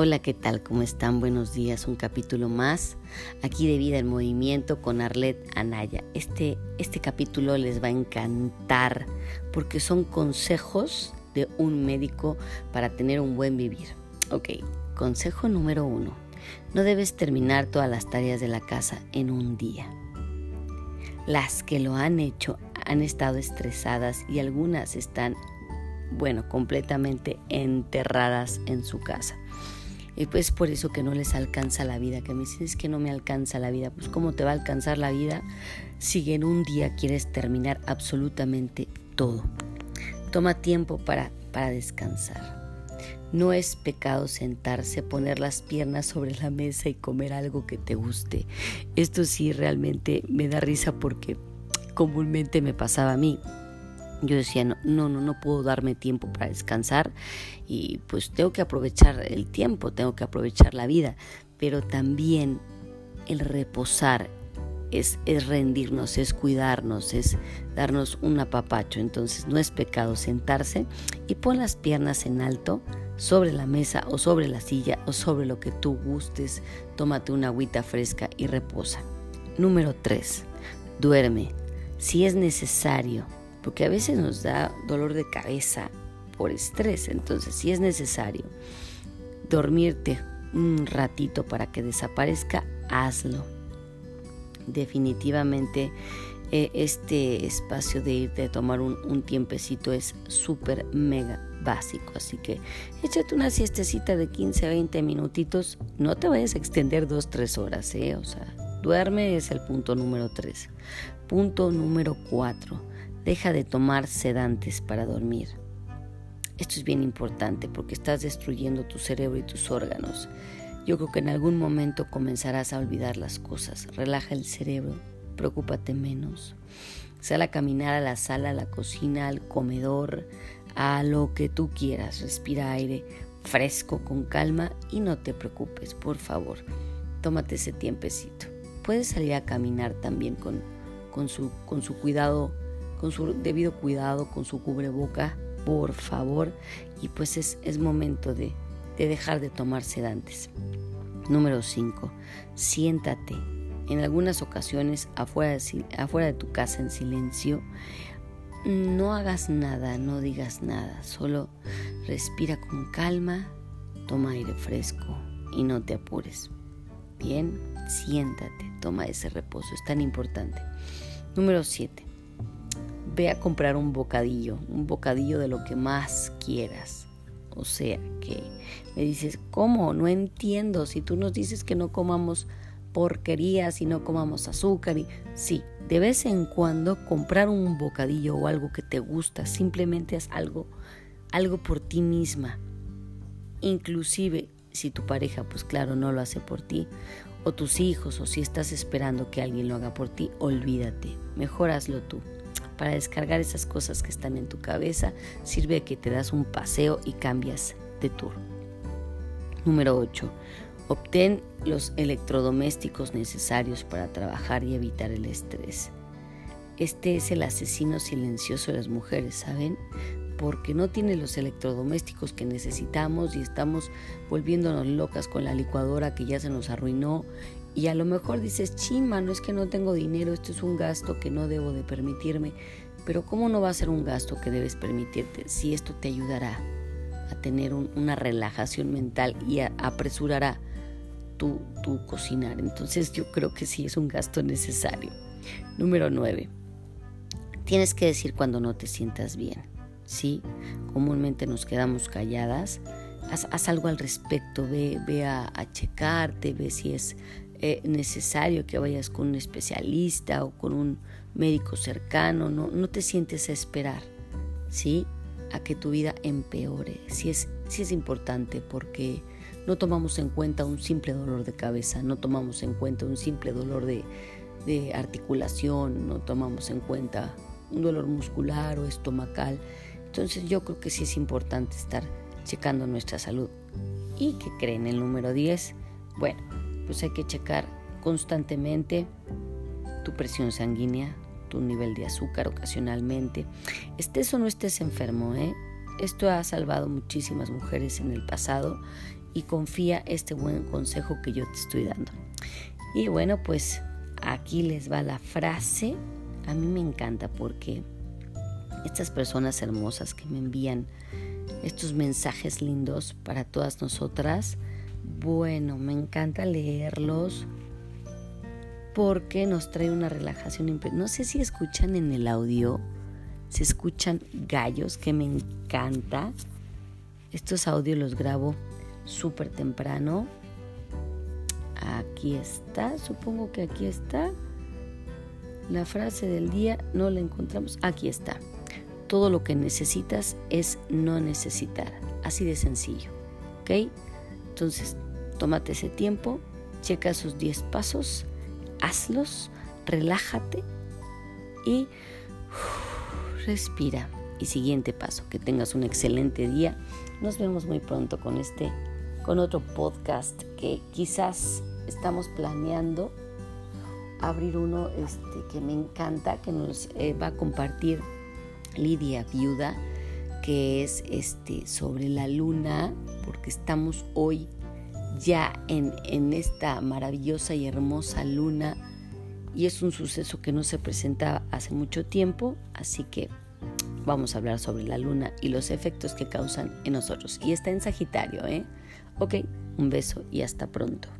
Hola, ¿qué tal? ¿Cómo están? Buenos días. Un capítulo más aquí de Vida en Movimiento con Arlet Anaya. Este, este capítulo les va a encantar porque son consejos de un médico para tener un buen vivir. Ok, consejo número uno. No debes terminar todas las tareas de la casa en un día. Las que lo han hecho han estado estresadas y algunas están, bueno, completamente enterradas en su casa. Y pues por eso que no les alcanza la vida, que me dicen es que no me alcanza la vida. Pues ¿cómo te va a alcanzar la vida si en un día quieres terminar absolutamente todo? Toma tiempo para, para descansar. No es pecado sentarse, poner las piernas sobre la mesa y comer algo que te guste. Esto sí realmente me da risa porque comúnmente me pasaba a mí yo decía, no, no, no, puedo darme tiempo para descansar y pues tengo que aprovechar el tiempo, tengo que aprovechar la vida, pero también el reposar es, es rendirnos, es cuidarnos, es darnos un apapacho. Entonces no es pecado sentarse y pon las piernas en alto sobre la mesa o sobre la silla o sobre lo que tú gustes. Tómate una agüita fresca y reposa. Número 3. Duerme. Si es necesario, porque a veces nos da dolor de cabeza por estrés, entonces si es necesario dormirte un ratito para que desaparezca, hazlo. Definitivamente eh, este espacio de irte a tomar un, tiempecito es súper mega básico, así que échate una siestecita de 15 a 20 minutitos, no te vayas a extender 2-3 horas, ¿eh? o sea, duerme es el punto número 3. Punto número 4 Deja de tomar sedantes para dormir. Esto es bien importante porque estás destruyendo tu cerebro y tus órganos. Yo creo que en algún momento comenzarás a olvidar las cosas. Relaja el cerebro, preocúpate menos. Sal a caminar a la sala, a la cocina, al comedor, a lo que tú quieras. Respira aire fresco, con calma y no te preocupes, por favor. Tómate ese tiempecito. Puedes salir a caminar también con, con, su, con su cuidado con su debido cuidado, con su cubreboca, por favor. Y pues es, es momento de, de dejar de tomar sedantes. Número 5. Siéntate. En algunas ocasiones afuera de, afuera de tu casa en silencio. No hagas nada, no digas nada. Solo respira con calma, toma aire fresco y no te apures. Bien, siéntate, toma ese reposo, es tan importante. Número 7 ve a comprar un bocadillo, un bocadillo de lo que más quieras. O sea, que me dices, ¿cómo? No entiendo. Si tú nos dices que no comamos porquerías y no comamos azúcar. Y... Sí, de vez en cuando comprar un bocadillo o algo que te gusta, simplemente es algo, algo por ti misma. Inclusive si tu pareja, pues claro, no lo hace por ti, o tus hijos, o si estás esperando que alguien lo haga por ti, olvídate, mejor hazlo tú para descargar esas cosas que están en tu cabeza, sirve que te das un paseo y cambias de tour. Número 8. Obtén los electrodomésticos necesarios para trabajar y evitar el estrés. Este es el asesino silencioso de las mujeres, ¿saben? Porque no tiene los electrodomésticos que necesitamos y estamos volviéndonos locas con la licuadora que ya se nos arruinó y a lo mejor dices, chima, no es que no tengo dinero, esto es un gasto que no debo de permitirme. Pero ¿cómo no va a ser un gasto que debes permitirte si esto te ayudará a tener una relajación mental y apresurará tu, tu cocinar? Entonces yo creo que sí es un gasto necesario. Número 9. Tienes que decir cuando no te sientas bien. ¿sí? Comúnmente nos quedamos calladas. Haz, algo al respecto, ve, ve a, a, checarte, ve si es eh, necesario que vayas con un especialista o con un médico cercano, no, no te sientes a esperar, ¿sí? A que tu vida empeore. Sí es, sí es importante porque no tomamos en cuenta un simple dolor de cabeza, no tomamos en cuenta un simple dolor de, de articulación, no tomamos en cuenta un dolor muscular o estomacal. Entonces yo creo que sí es importante estar checando nuestra salud. ¿Y qué creen? El número 10, bueno, pues hay que checar constantemente tu presión sanguínea, tu nivel de azúcar ocasionalmente. Estés o no estés enfermo, ¿eh? Esto ha salvado muchísimas mujeres en el pasado y confía este buen consejo que yo te estoy dando. Y bueno, pues aquí les va la frase. A mí me encanta porque estas personas hermosas que me envían estos mensajes lindos para todas nosotras, bueno, me encanta leerlos porque nos trae una relajación. No sé si escuchan en el audio, se escuchan gallos, que me encanta. Estos audios los grabo súper temprano. Aquí está, supongo que aquí está. La frase del día no la encontramos. Aquí está. Todo lo que necesitas es no necesitar. Así de sencillo. ¿Ok? Entonces, tómate ese tiempo, checa sus 10 pasos, hazlos, relájate y respira. Y siguiente paso, que tengas un excelente día. Nos vemos muy pronto con este, con otro podcast que quizás estamos planeando abrir uno este, que me encanta, que nos eh, va a compartir Lidia Viuda, que es este, sobre la luna, porque estamos hoy ya en, en esta maravillosa y hermosa luna y es un suceso que no se presenta hace mucho tiempo, así que vamos a hablar sobre la luna y los efectos que causan en nosotros. Y está en Sagitario, ¿eh? Ok, un beso y hasta pronto.